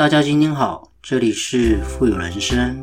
大家今天好，这里是富有人生。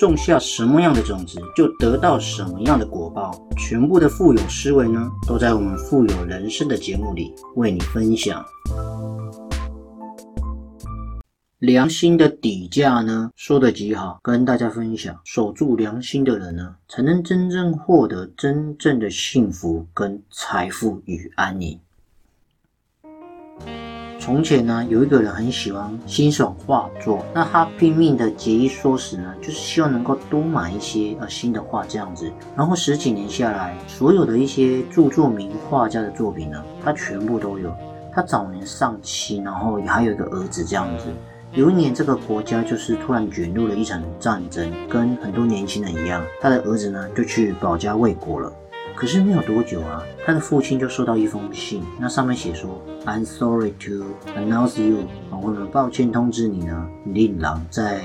种下什么样的种子，就得到什么样的果报。全部的富有思维呢，都在我们富有人生的节目里为你分享。良心的底价呢，说的极好，跟大家分享。守住良心的人呢，才能真正获得真正的幸福跟财富与安宁。从前呢，有一个人很喜欢欣赏画作，那他拼命的节衣缩食呢，就是希望能够多买一些呃新的画这样子。然后十几年下来，所有的一些著作名画家的作品呢，他全部都有。他早年丧妻，然后还有一个儿子这样子。有一年，这个国家就是突然卷入了一场战争，跟很多年轻人一样，他的儿子呢就去保家卫国了。可是没有多久啊，他的父亲就收到一封信，那上面写说：“I'm sorry to announce you，我们抱歉通知你呢，令郎在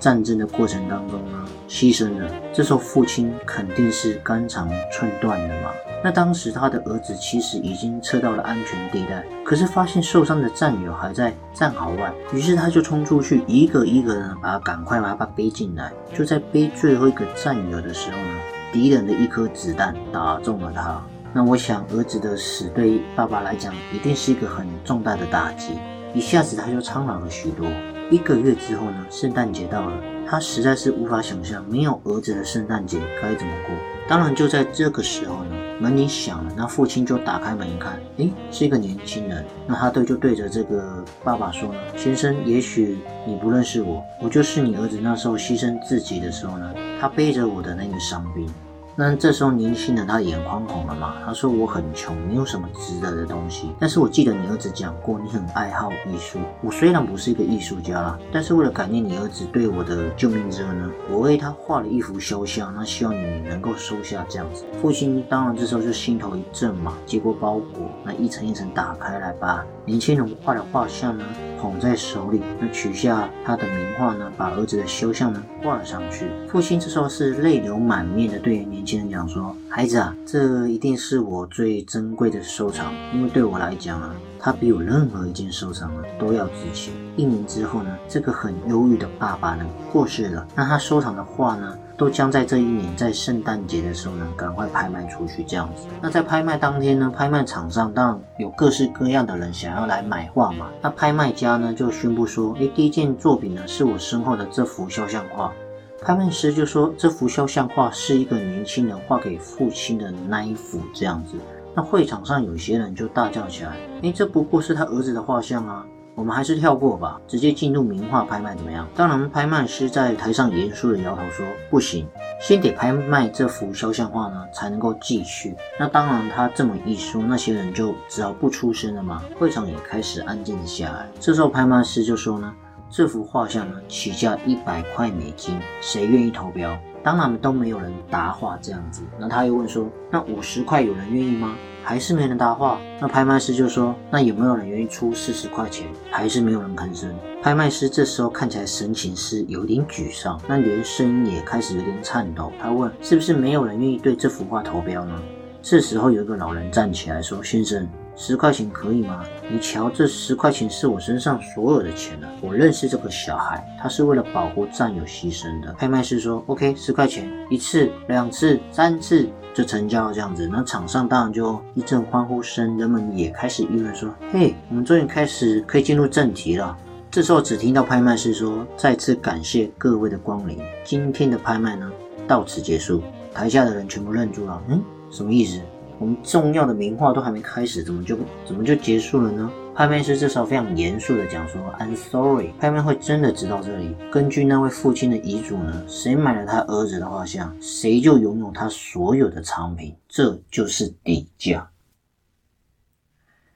战争的过程当中呢牺牲了。”这时候父亲肯定是肝肠寸断了嘛。那当时他的儿子其实已经撤到了安全地带，可是发现受伤的战友还在战壕外，于是他就冲出去，一个一个的把他赶快把他背进来。就在背最后一个战友的时候呢。敌人的一颗子弹打中了他，那我想儿子的死对爸爸来讲一定是一个很重大的打击，一下子他就苍老了许多。一个月之后呢，圣诞节到了，他实在是无法想象没有儿子的圣诞节该怎么过。当然就在这个时候呢，门铃响了，那父亲就打开门一看，诶，是一个年轻人。那他对就对着这个爸爸说呢，先生，也许你不认识我，我就是你儿子那时候牺牲自己的时候呢。他背着我的那个伤兵，那这时候年轻人他眼眶红了嘛？他说我很穷，没有什么值得的东西。但是我记得你儿子讲过，你很爱好艺术。我虽然不是一个艺术家啦，但是为了感念你儿子对我的救命之恩呢，我为他画了一幅肖像。那希望你能够收下这样子。父亲当然这时候就心头一震嘛，接过包裹，那一层一层打开来，把年轻人画的画像呢。捧在手里，那取下他的名画呢，把儿子的肖像呢挂了上去。父亲这时候是泪流满面的对年轻人讲说：“孩子啊，这一定是我最珍贵的收藏，因为对我来讲啊，它比我任何一件收藏呢都要值钱。”一年之后呢，这个很忧郁的爸爸呢过世了，那他收藏的画呢？都将在这一年，在圣诞节的时候呢，赶快拍卖出去，这样子。那在拍卖当天呢，拍卖场上当然有各式各样的人想要来买画嘛。那拍卖家呢就宣布说：“诶，第一件作品呢是我身后的这幅肖像画。”拍卖师就说：“这幅肖像画是一个年轻人画给父亲的那一幅，这样子。”那会场上有些人就大叫起来：“诶，这不过是他儿子的画像啊！”我们还是跳过吧，直接进入名画拍卖怎么样？当然，拍卖师在台上严肃的摇头说：“不行，先得拍卖这幅肖像画呢，才能够继续。”那当然，他这么一说，那些人就只好不出声了嘛。会场也开始安静下来。这时候，拍卖师就说呢：“这幅画像呢，起价一百块美金，谁愿意投标？”当然都没有人答话，这样子。那他又问说：“那五十块有人愿意吗？”还是没人答话。那拍卖师就说：“那有没有人愿意出四十块钱？”还是没有人吭声。拍卖师这时候看起来神情是有点沮丧，那连声音也开始有点颤抖。他问：“是不是没有人愿意对这幅画投标呢？”这时候有一个老人站起来说：“先生。”十块钱可以吗？你瞧，这十块钱是我身上所有的钱了。我认识这个小孩，他是为了保护战友牺牲的。拍卖师说：“OK，十块钱一次、两次、三次就成交。”这样子，那场上当然就一阵欢呼声，人们也开始议论说：“嘿，我们终于开始可以进入正题了。”这时候只听到拍卖师说：“再次感谢各位的光临，今天的拍卖呢到此结束。”台下的人全部愣住了，嗯，什么意思？我们重要的名画都还没开始，怎么就怎么就结束了呢？拍卖师这时候非常严肃的讲说：“I'm sorry，拍卖会真的直到这里。根据那位父亲的遗嘱呢，谁买了他儿子的画像，谁就拥有他所有的藏品，这就是底价。”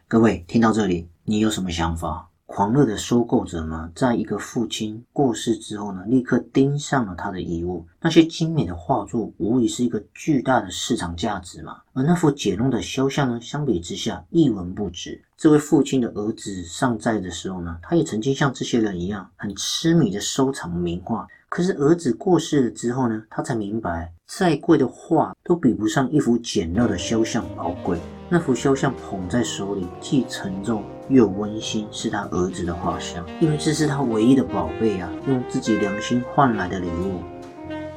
各位听到这里，你有什么想法？狂热的收购者呢，在一个父亲过世之后呢，立刻盯上了他的遗物。那些精美的画作，无疑是一个巨大的市场价值嘛。而那幅简陋的肖像呢，相比之下一文不值。这位父亲的儿子尚在的时候呢，他也曾经像这些人一样，很痴迷的收藏名画。可是儿子过世了之后呢，他才明白，再贵的画都比不上一幅简陋的肖像宝贵。那幅肖像捧在手里，既沉重又温馨，是他儿子的画像，因为这是他唯一的宝贝啊，用自己良心换来的礼物。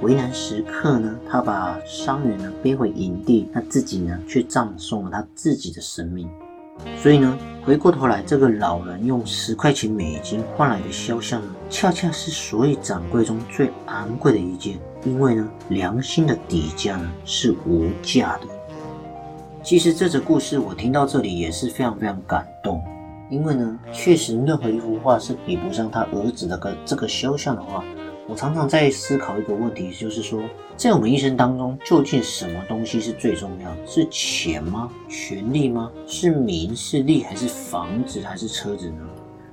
为难时刻呢，他把伤员呢背回营地，那自己呢却葬送了他自己的生命。所以呢，回过头来，这个老人用十块钱美金换来的肖像呢，恰恰是所有掌柜中最昂贵的一件，因为呢，良心的底价呢是无价的。其实这则故事我听到这里也是非常非常感动，因为呢，确实任何一幅画是比不上他儿子的个这个肖像的话。我常常在思考一个问题，就是说，在我们一生当中，究竟什么东西是最重要？是钱吗？权力吗？是名是利，还是房子，还是车子呢？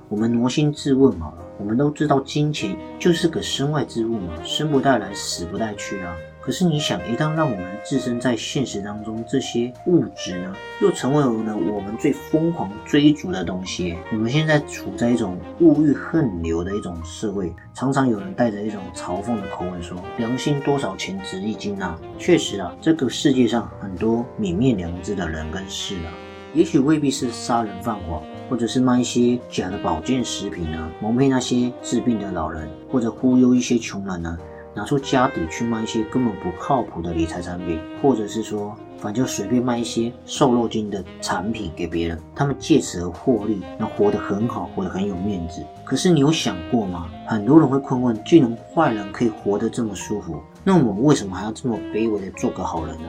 我们挪心自问好了，我们都知道金钱就是个身外之物嘛，生不带来，死不带去啊。可是你想，一旦让我们置身在现实当中，这些物质呢，又成为了我们最疯狂追逐的东西。我们现在处在一种物欲横流的一种社会，常常有人带着一种嘲讽的口吻说：“良心多少钱值一斤啊？”确实啊，这个世界上很多泯灭良知的人跟事啊，也许未必是杀人放火，或者是卖一些假的保健食品呢，蒙骗那些治病的老人，或者忽悠一些穷人呢。拿出家底去卖一些根本不靠谱的理财产品，或者是说，反正就随便卖一些瘦肉精的产品给别人，他们借此而获利，那活得很好，活得很有面子。可是你有想过吗？很多人会困问：既然坏人可以活得这么舒服，那我们为什么还要这么卑微的做个好人呢？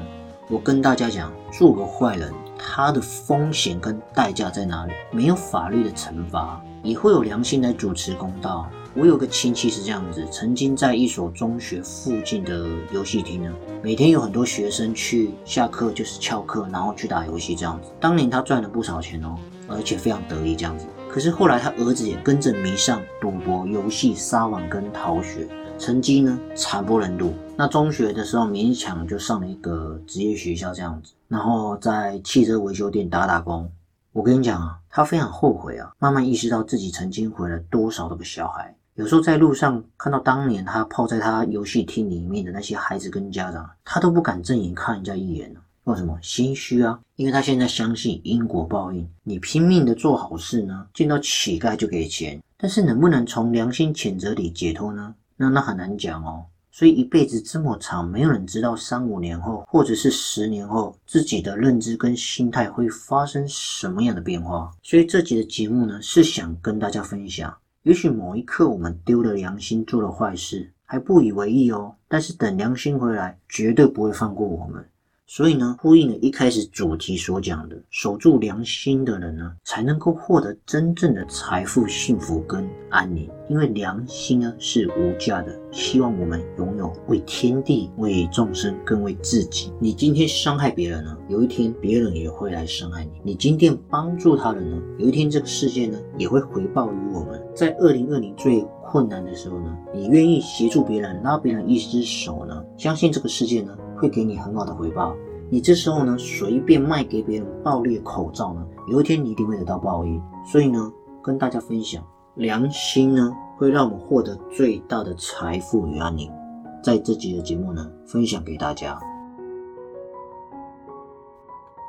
我跟大家讲，做个坏人，他的风险跟代价在哪里？没有法律的惩罚，也会有良心来主持公道。我有个亲戚是这样子，曾经在一所中学附近的游戏厅呢，每天有很多学生去下课就是翘课，然后去打游戏这样子。当年他赚了不少钱哦，而且非常得意这样子。可是后来他儿子也跟着迷上赌博、游戏、撒网跟逃学，成绩呢惨不忍睹。那中学的时候勉强就上了一个职业学校这样子，然后在汽车维修店打打工。我跟你讲啊，他非常后悔啊，慢慢意识到自己曾经毁了多少的个小孩。有时候在路上看到当年他泡在他游戏厅里面的那些孩子跟家长，他都不敢正眼看人家一眼呢。为什么？心虚啊！因为他现在相信因果报应。你拼命的做好事呢，见到乞丐就给钱，但是能不能从良心谴责里解脱呢？那那很难讲哦。所以一辈子这么长，没有人知道三五年后，或者是十年后，自己的认知跟心态会发生什么样的变化。所以这集的节目呢，是想跟大家分享。也许某一刻我们丢了良心做了坏事还不以为意哦，但是等良心回来，绝对不会放过我们。所以呢，呼应了一开始主题所讲的，守住良心的人呢，才能够获得真正的财富、幸福跟安宁。因为良心呢是无价的。希望我们拥有为天地、为众生、更为自己。你今天伤害别人呢，有一天别人也会来伤害你。你今天帮助他人呢，有一天这个世界呢也会回报于我们。在二零二零最困难的时候呢，你愿意协助别人、拉别人一只手呢，相信这个世界呢。会给你很好的回报。你这时候呢，随便卖给别人暴利口罩呢，有一天你一定会得到报应。所以呢，跟大家分享，良心呢，会让我们获得最大的财富与安宁。在这集的节目呢，分享给大家。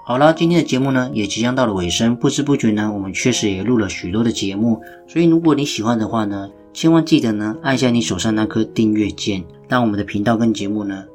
好了，今天的节目呢，也即将到了尾声。不知不觉呢，我们确实也录了许多的节目。所以如果你喜欢的话呢，千万记得呢，按下你手上那颗订阅键，让我们的频道跟节目呢。